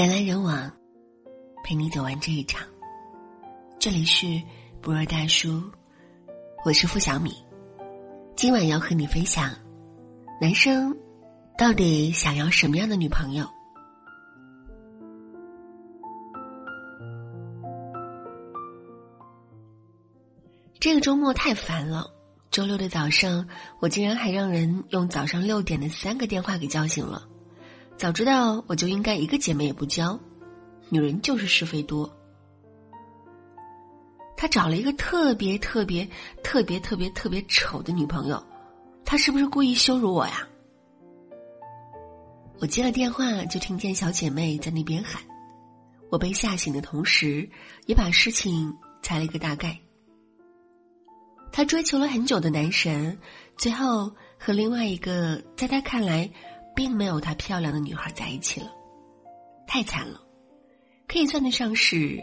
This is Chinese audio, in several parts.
人来人往，陪你走完这一场。这里是不二大叔，我是付小米。今晚要和你分享，男生到底想要什么样的女朋友？这个周末太烦了。周六的早上，我竟然还让人用早上六点的三个电话给叫醒了。早知道我就应该一个姐妹也不交，女人就是是非多。他找了一个特别特别特别特别特别丑的女朋友，他是不是故意羞辱我呀？我接了电话，就听见小姐妹在那边喊，我被吓醒的同时，也把事情猜了一个大概。他追求了很久的男神，最后和另外一个在他看来。并没有她漂亮的女孩在一起了，太惨了，可以算得上是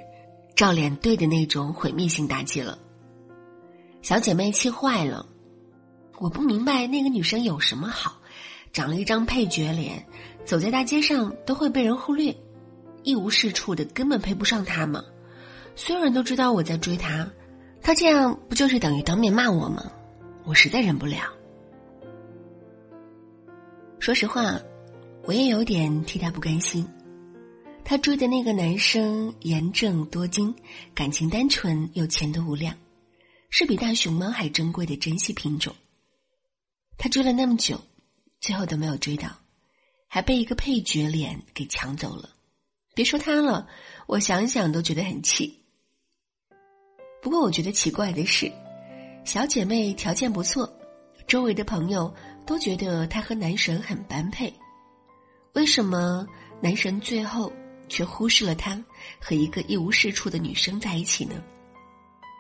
照脸对的那种毁灭性打击了。小姐妹气坏了，我不明白那个女生有什么好，长了一张配角脸，走在大街上都会被人忽略，一无是处的，根本配不上她嘛？所有人都知道我在追她，她这样不就是等于当面骂我吗？我实在忍不了。说实话，我也有点替他不甘心。他追的那个男生严正多金，感情单纯又前途无量，是比大熊猫还珍贵的珍稀品种。他追了那么久，最后都没有追到，还被一个配角脸给抢走了。别说他了，我想想都觉得很气。不过我觉得奇怪的是，小姐妹条件不错，周围的朋友。都觉得他和男神很般配，为什么男神最后却忽视了他和一个一无是处的女生在一起呢？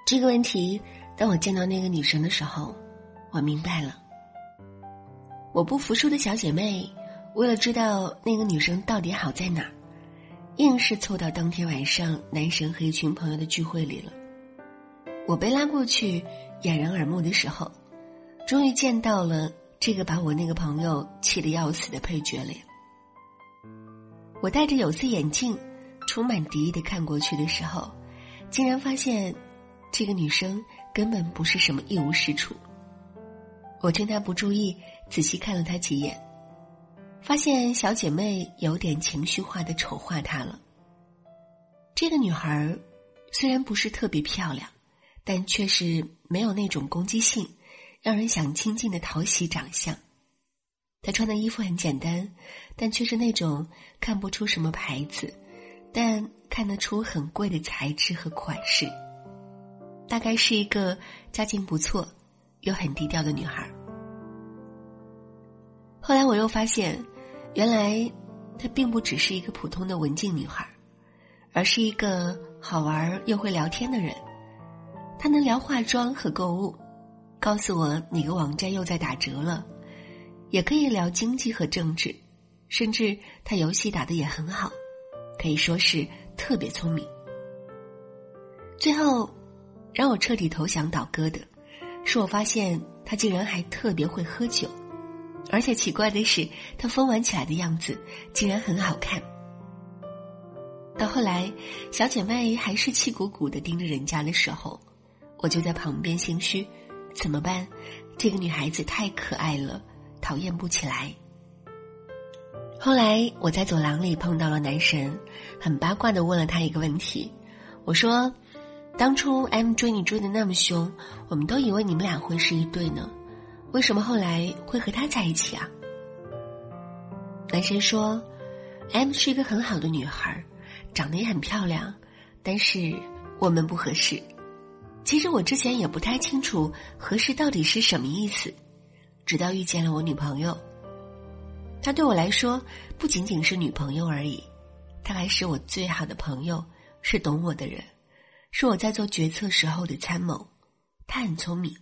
这个问题，当我见到那个女生的时候，我明白了。我不服输的小姐妹，为了知道那个女生到底好在哪儿，硬是凑到当天晚上男神和一群朋友的聚会里了。我被拉过去掩人耳目的时候，终于见到了。这个把我那个朋友气得要死的配角脸，我戴着有色眼镜，充满敌意的看过去的时候，竟然发现，这个女生根本不是什么一无是处。我趁她不注意，仔细看了她几眼，发现小姐妹有点情绪化的丑化她了。这个女孩虽然不是特别漂亮，但却是没有那种攻击性。让人想亲近的讨喜长相，他穿的衣服很简单，但却是那种看不出什么牌子，但看得出很贵的材质和款式。大概是一个家境不错又很低调的女孩。后来我又发现，原来她并不只是一个普通的文静女孩，而是一个好玩又会聊天的人。她能聊化妆和购物。告诉我哪个网站又在打折了，也可以聊经济和政治，甚至他游戏打的也很好，可以说是特别聪明。最后，让我彻底投降倒戈的，是我发现他竟然还特别会喝酒，而且奇怪的是，他疯玩起来的样子竟然很好看。到后来，小姐妹还是气鼓鼓的盯着人家的时候，我就在旁边心虚。怎么办？这个女孩子太可爱了，讨厌不起来。后来我在走廊里碰到了男神，很八卦的问了他一个问题。我说：“当初 M 追你追的那么凶，我们都以为你们俩会是一对呢，为什么后来会和他在一起啊？”男神说：“M 是一个很好的女孩，长得也很漂亮，但是我们不合适。”其实我之前也不太清楚合适到底是什么意思，直到遇见了我女朋友。她对我来说不仅仅是女朋友而已，她还是我最好的朋友，是懂我的人，是我在做决策时候的参谋。她很聪明，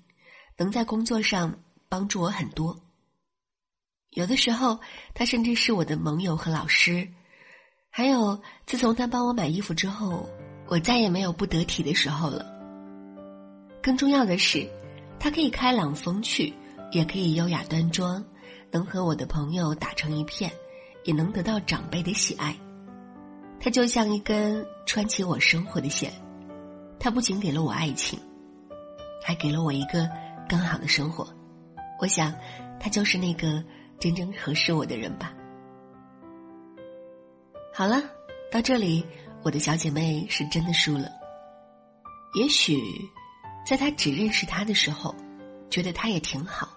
能在工作上帮助我很多。有的时候，她甚至是我的盟友和老师。还有，自从她帮我买衣服之后，我再也没有不得体的时候了。更重要的是，他可以开朗风趣，也可以优雅端庄，能和我的朋友打成一片，也能得到长辈的喜爱。他就像一根穿起我生活的线，他不仅给了我爱情，还给了我一个更好的生活。我想，他就是那个真正合适我的人吧。好了，到这里，我的小姐妹是真的输了。也许，在他只认识他的时候，觉得他也挺好，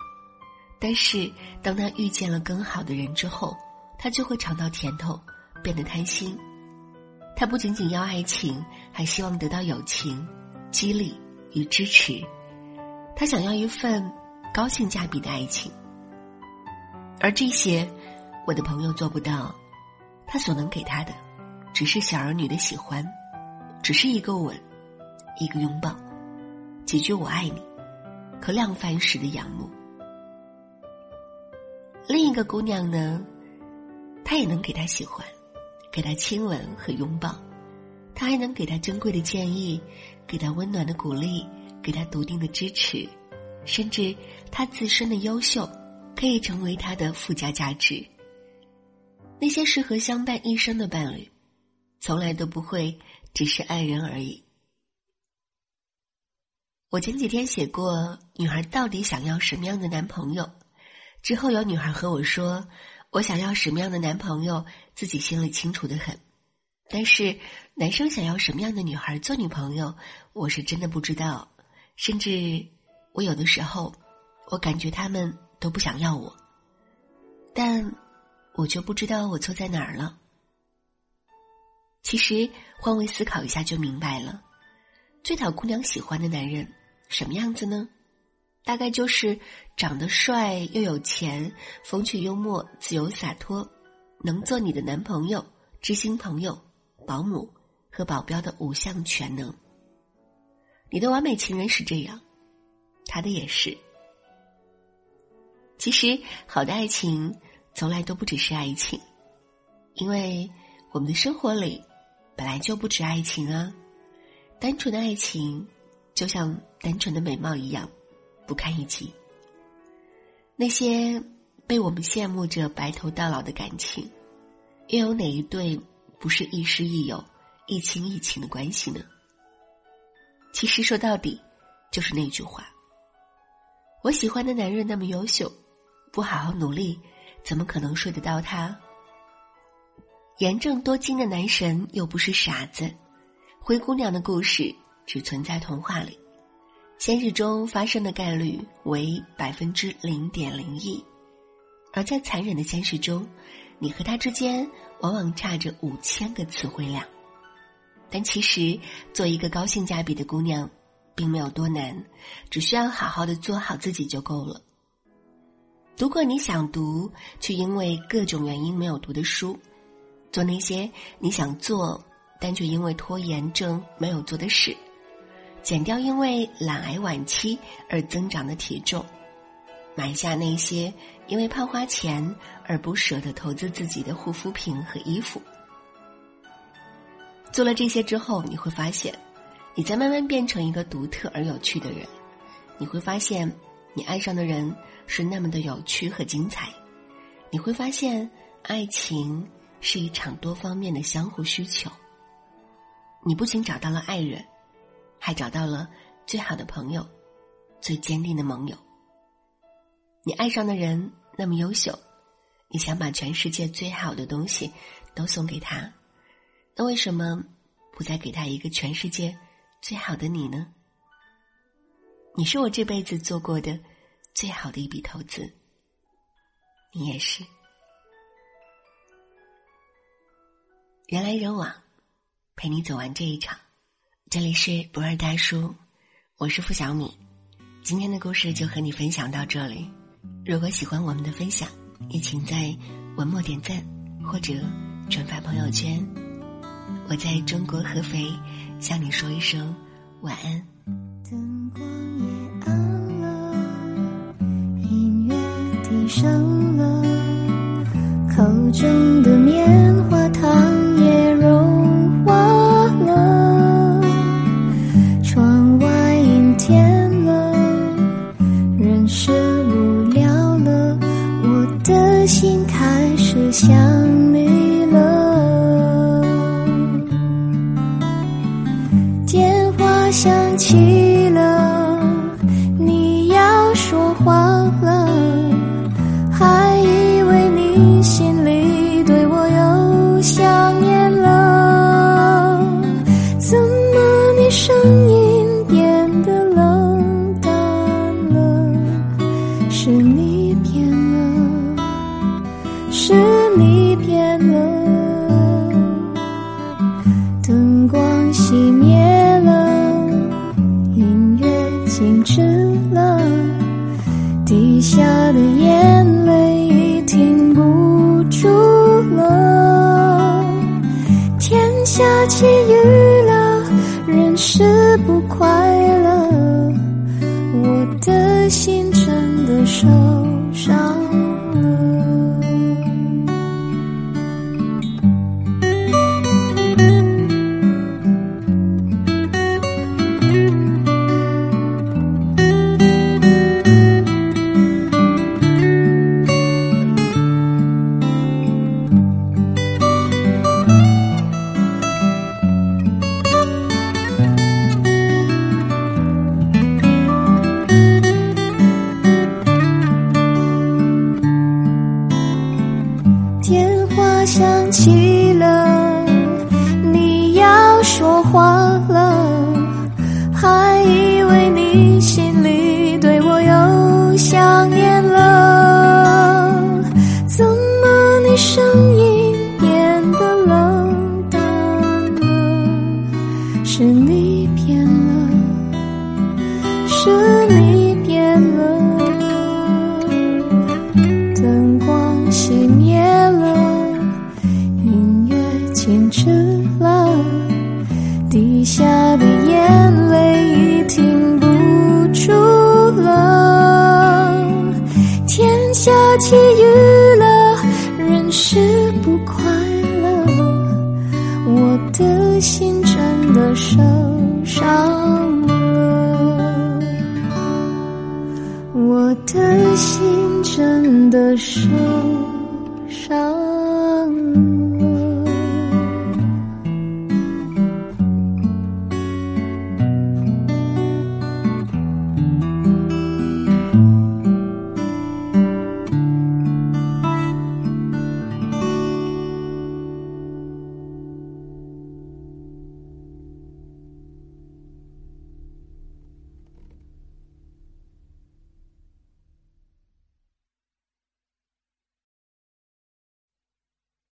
但是当他遇见了更好的人之后，他就会尝到甜头，变得贪心。他不仅仅要爱情，还希望得到友情、激励与支持。他想要一份高性价比的爱情，而这些，我的朋友做不到。他所能给他的，只是小儿女的喜欢，只是一个吻，一个拥抱，几句“我爱你”，和量饭时的仰慕。另一个姑娘呢，她也能给他喜欢，给他亲吻和拥抱，他还能给他珍贵的建议，给他温暖的鼓励，给他笃定的支持，甚至他自身的优秀，可以成为他的附加价值。那些适合相伴一生的伴侣，从来都不会只是爱人而已。我前几天写过，女孩到底想要什么样的男朋友？之后有女孩和我说，我想要什么样的男朋友，自己心里清楚的很。但是男生想要什么样的女孩做女朋友，我是真的不知道。甚至我有的时候，我感觉他们都不想要我。但。我就不知道我错在哪儿了。其实换位思考一下就明白了，最讨姑娘喜欢的男人什么样子呢？大概就是长得帅又有钱，风趣幽默、自由洒脱，能做你的男朋友、知心朋友、保姆和保镖的五项全能。你的完美情人是这样，他的也是。其实好的爱情。从来都不只是爱情，因为我们的生活里本来就不止爱情啊。单纯的爱情就像单纯的美貌一样，不堪一击。那些被我们羡慕着白头到老的感情，又有哪一对不是亦师亦友、亦亲亦情的关系呢？其实说到底，就是那句话：我喜欢的男人那么优秀，不好好努力。怎么可能睡得到他？严正多金的男神又不是傻子，灰姑娘的故事只存在童话里，现实中发生的概率为百分之零点零一，而在残忍的现实中，你和他之间往往差着五千个词汇量。但其实，做一个高性价比的姑娘，并没有多难，只需要好好的做好自己就够了。读过你想读却因为各种原因没有读的书，做那些你想做但却因为拖延症没有做的事，减掉因为懒癌晚期而增长的体重，买下那些因为怕花钱而不舍得投资自己的护肤品和衣服。做了这些之后，你会发现，你在慢慢变成一个独特而有趣的人。你会发现，你爱上的人。是那么的有趣和精彩，你会发现，爱情是一场多方面的相互需求。你不仅找到了爱人，还找到了最好的朋友，最坚定的盟友。你爱上的人那么优秀，你想把全世界最好的东西都送给他，那为什么不再给他一个全世界最好的你呢？你是我这辈子做过的。最好的一笔投资，你也是。人来人往，陪你走完这一场。这里是不二大叔，我是付小米。今天的故事就和你分享到这里。如果喜欢我们的分享，也请在文末点赞或者转发朋友圈。我在中国合肥向你说一声晚安。灯光也暗。了，音乐低声了，口中的黄了还以为你心里对我又想念了。怎么你声音变得冷淡了？是你变了是你变了。灯光熄灭是你变了，是你变了，灯光熄灭了。音乐停止了，滴下的眼泪已停不住了。天下起雨了，人是不快乐，我的心受伤了，我的心真的受伤。